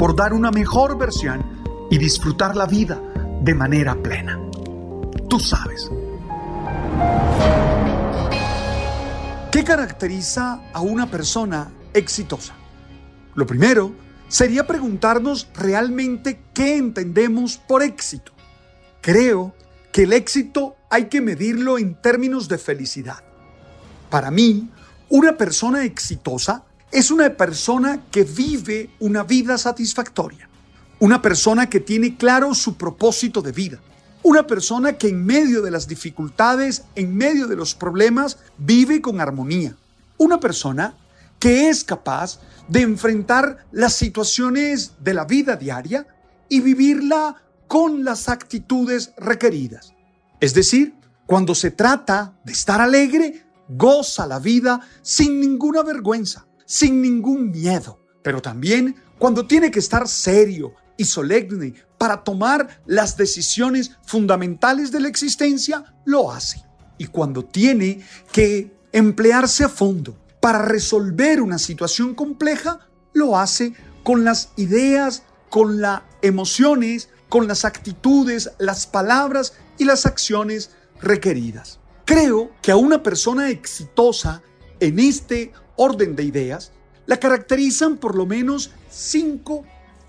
por dar una mejor versión y disfrutar la vida de manera plena. Tú sabes. ¿Qué caracteriza a una persona exitosa? Lo primero sería preguntarnos realmente qué entendemos por éxito. Creo que el éxito hay que medirlo en términos de felicidad. Para mí, una persona exitosa es una persona que vive una vida satisfactoria, una persona que tiene claro su propósito de vida, una persona que en medio de las dificultades, en medio de los problemas, vive con armonía, una persona que es capaz de enfrentar las situaciones de la vida diaria y vivirla con las actitudes requeridas. Es decir, cuando se trata de estar alegre, goza la vida sin ninguna vergüenza sin ningún miedo, pero también cuando tiene que estar serio y solemne para tomar las decisiones fundamentales de la existencia, lo hace. Y cuando tiene que emplearse a fondo para resolver una situación compleja, lo hace con las ideas, con las emociones, con las actitudes, las palabras y las acciones requeridas. Creo que a una persona exitosa en este orden de ideas, la caracterizan por lo menos cinco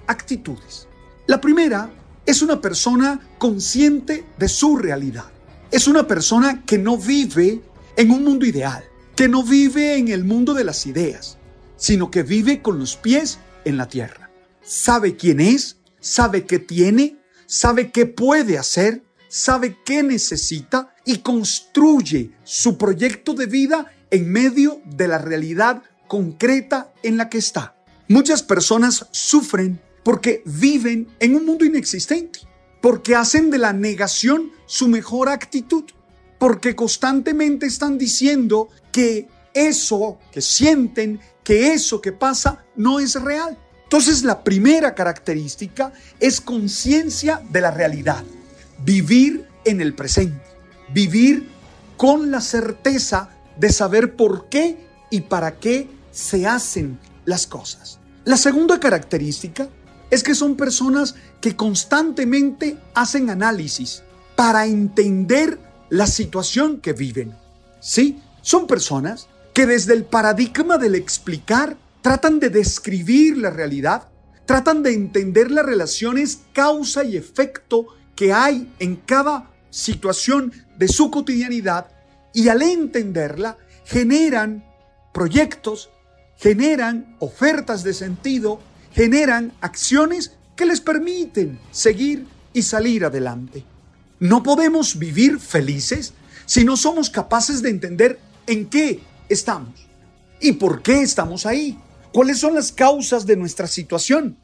actitudes. La primera es una persona consciente de su realidad. Es una persona que no vive en un mundo ideal, que no vive en el mundo de las ideas, sino que vive con los pies en la tierra. Sabe quién es, sabe qué tiene, sabe qué puede hacer, sabe qué necesita y construye su proyecto de vida en medio de la realidad concreta en la que está. Muchas personas sufren porque viven en un mundo inexistente, porque hacen de la negación su mejor actitud, porque constantemente están diciendo que eso que sienten, que eso que pasa no es real. Entonces la primera característica es conciencia de la realidad, vivir en el presente, vivir con la certeza de saber por qué y para qué se hacen las cosas. La segunda característica es que son personas que constantemente hacen análisis para entender la situación que viven. Sí, son personas que desde el paradigma del explicar tratan de describir la realidad, tratan de entender las relaciones causa y efecto que hay en cada situación de su cotidianidad y al entenderla generan proyectos, generan ofertas de sentido, generan acciones que les permiten seguir y salir adelante. No podemos vivir felices si no somos capaces de entender en qué estamos y por qué estamos ahí. ¿Cuáles son las causas de nuestra situación?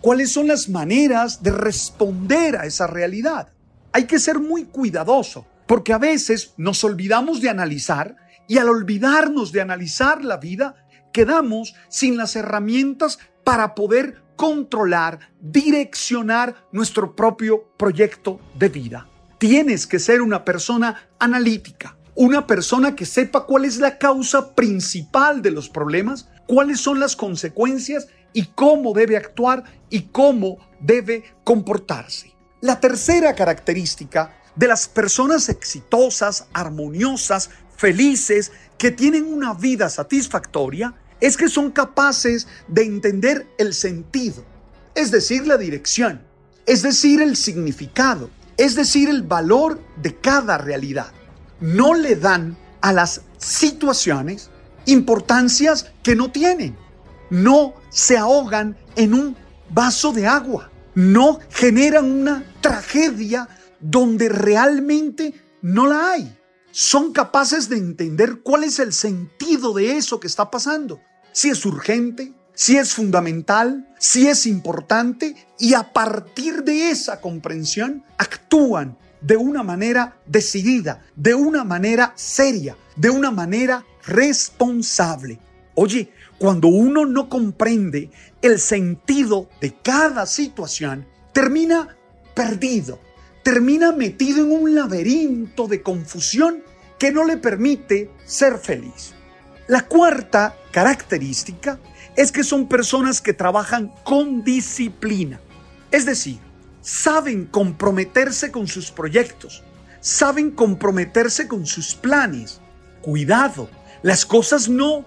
¿Cuáles son las maneras de responder a esa realidad? Hay que ser muy cuidadoso porque a veces nos olvidamos de analizar y al olvidarnos de analizar la vida, quedamos sin las herramientas para poder controlar, direccionar nuestro propio proyecto de vida. Tienes que ser una persona analítica, una persona que sepa cuál es la causa principal de los problemas, cuáles son las consecuencias y cómo debe actuar y cómo debe comportarse. La tercera característica de las personas exitosas, armoniosas, felices, que tienen una vida satisfactoria, es que son capaces de entender el sentido, es decir, la dirección, es decir, el significado, es decir, el valor de cada realidad. No le dan a las situaciones importancias que no tienen. No se ahogan en un vaso de agua. No generan una tragedia donde realmente no la hay. Son capaces de entender cuál es el sentido de eso que está pasando. Si es urgente, si es fundamental, si es importante y a partir de esa comprensión actúan de una manera decidida, de una manera seria, de una manera responsable. Oye, cuando uno no comprende el sentido de cada situación, termina perdido, termina metido en un laberinto de confusión que no le permite ser feliz. La cuarta característica es que son personas que trabajan con disciplina. Es decir, saben comprometerse con sus proyectos, saben comprometerse con sus planes. Cuidado, las cosas no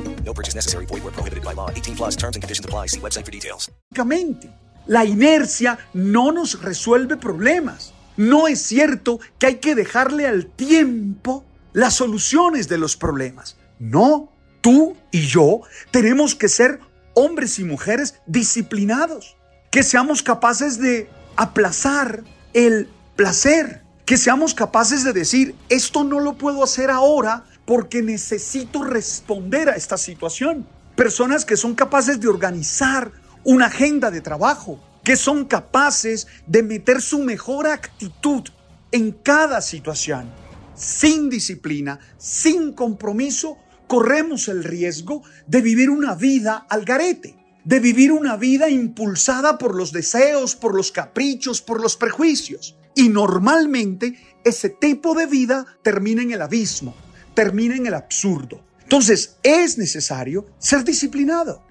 No purchase necessary. Void where prohibited by law. 18 plus terms and conditions apply. See website for details. La inercia no nos resuelve problemas. No es cierto que hay que dejarle al tiempo las soluciones de los problemas. No, tú y yo tenemos que ser hombres y mujeres disciplinados, que seamos capaces de aplazar el placer, que seamos capaces de decir, esto no lo puedo hacer ahora porque necesito responder a esta situación. Personas que son capaces de organizar una agenda de trabajo, que son capaces de meter su mejor actitud en cada situación. Sin disciplina, sin compromiso, corremos el riesgo de vivir una vida al garete, de vivir una vida impulsada por los deseos, por los caprichos, por los prejuicios. Y normalmente ese tipo de vida termina en el abismo, termina en el absurdo. Entonces es necesario ser disciplinado.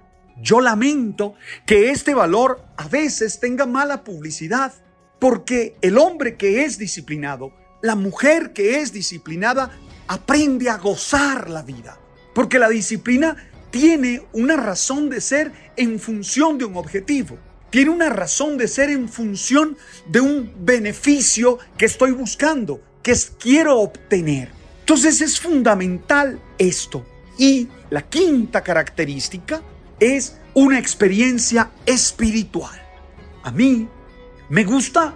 Yo lamento que este valor a veces tenga mala publicidad, porque el hombre que es disciplinado, la mujer que es disciplinada, aprende a gozar la vida, porque la disciplina tiene una razón de ser en función de un objetivo, tiene una razón de ser en función de un beneficio que estoy buscando, que quiero obtener. Entonces es fundamental esto. Y la quinta característica es una experiencia espiritual. A mí me gusta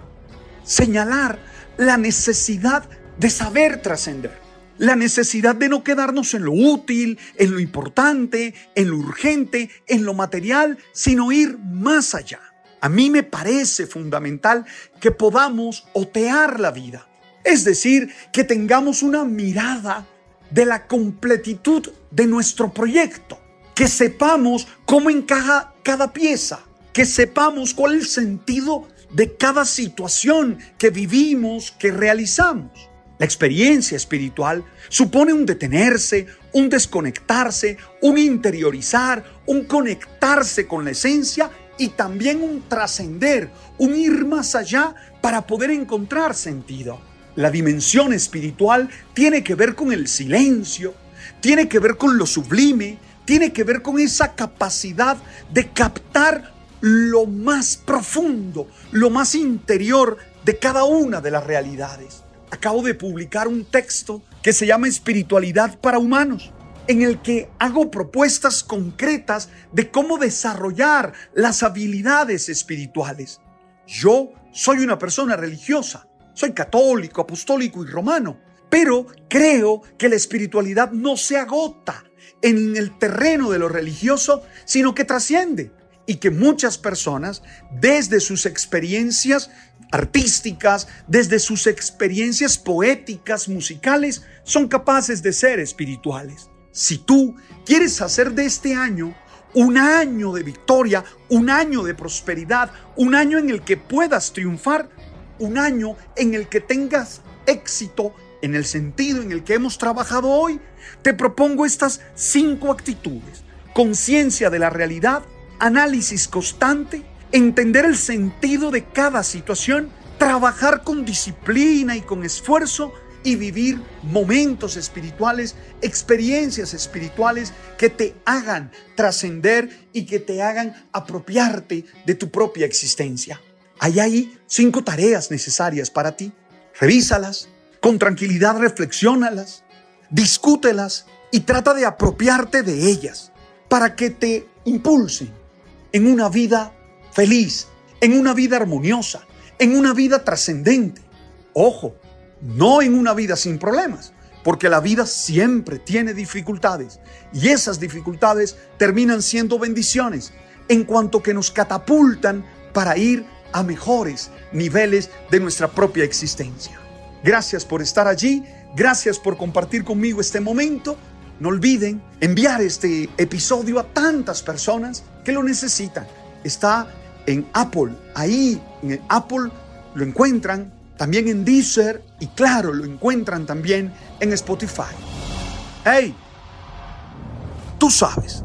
señalar la necesidad de saber trascender, la necesidad de no quedarnos en lo útil, en lo importante, en lo urgente, en lo material, sino ir más allá. A mí me parece fundamental que podamos otear la vida, es decir, que tengamos una mirada de la completitud de nuestro proyecto, que sepamos cómo encaja cada pieza, que sepamos cuál es el sentido de cada situación que vivimos, que realizamos. La experiencia espiritual supone un detenerse, un desconectarse, un interiorizar, un conectarse con la esencia y también un trascender, un ir más allá para poder encontrar sentido. La dimensión espiritual tiene que ver con el silencio, tiene que ver con lo sublime, tiene que ver con esa capacidad de captar lo más profundo, lo más interior de cada una de las realidades. Acabo de publicar un texto que se llama Espiritualidad para Humanos, en el que hago propuestas concretas de cómo desarrollar las habilidades espirituales. Yo soy una persona religiosa, soy católico, apostólico y romano, pero creo que la espiritualidad no se agota en el terreno de lo religioso, sino que trasciende y que muchas personas, desde sus experiencias artísticas, desde sus experiencias poéticas, musicales, son capaces de ser espirituales. Si tú quieres hacer de este año un año de victoria, un año de prosperidad, un año en el que puedas triunfar, un año en el que tengas éxito en el sentido en el que hemos trabajado hoy, te propongo estas cinco actitudes. Conciencia de la realidad, análisis constante, entender el sentido de cada situación, trabajar con disciplina y con esfuerzo y vivir momentos espirituales, experiencias espirituales que te hagan trascender y que te hagan apropiarte de tu propia existencia. Hay ahí cinco tareas necesarias para ti. Revísalas, con tranquilidad reflexiónalas, discútelas y trata de apropiarte de ellas para que te impulsen en una vida feliz, en una vida armoniosa, en una vida trascendente. Ojo, no en una vida sin problemas, porque la vida siempre tiene dificultades y esas dificultades terminan siendo bendiciones en cuanto que nos catapultan para ir a mejores niveles de nuestra propia existencia. Gracias por estar allí, gracias por compartir conmigo este momento. No olviden enviar este episodio a tantas personas que lo necesitan. Está en Apple, ahí en Apple lo encuentran, también en Deezer y claro, lo encuentran también en Spotify. ¡Hey! Tú sabes.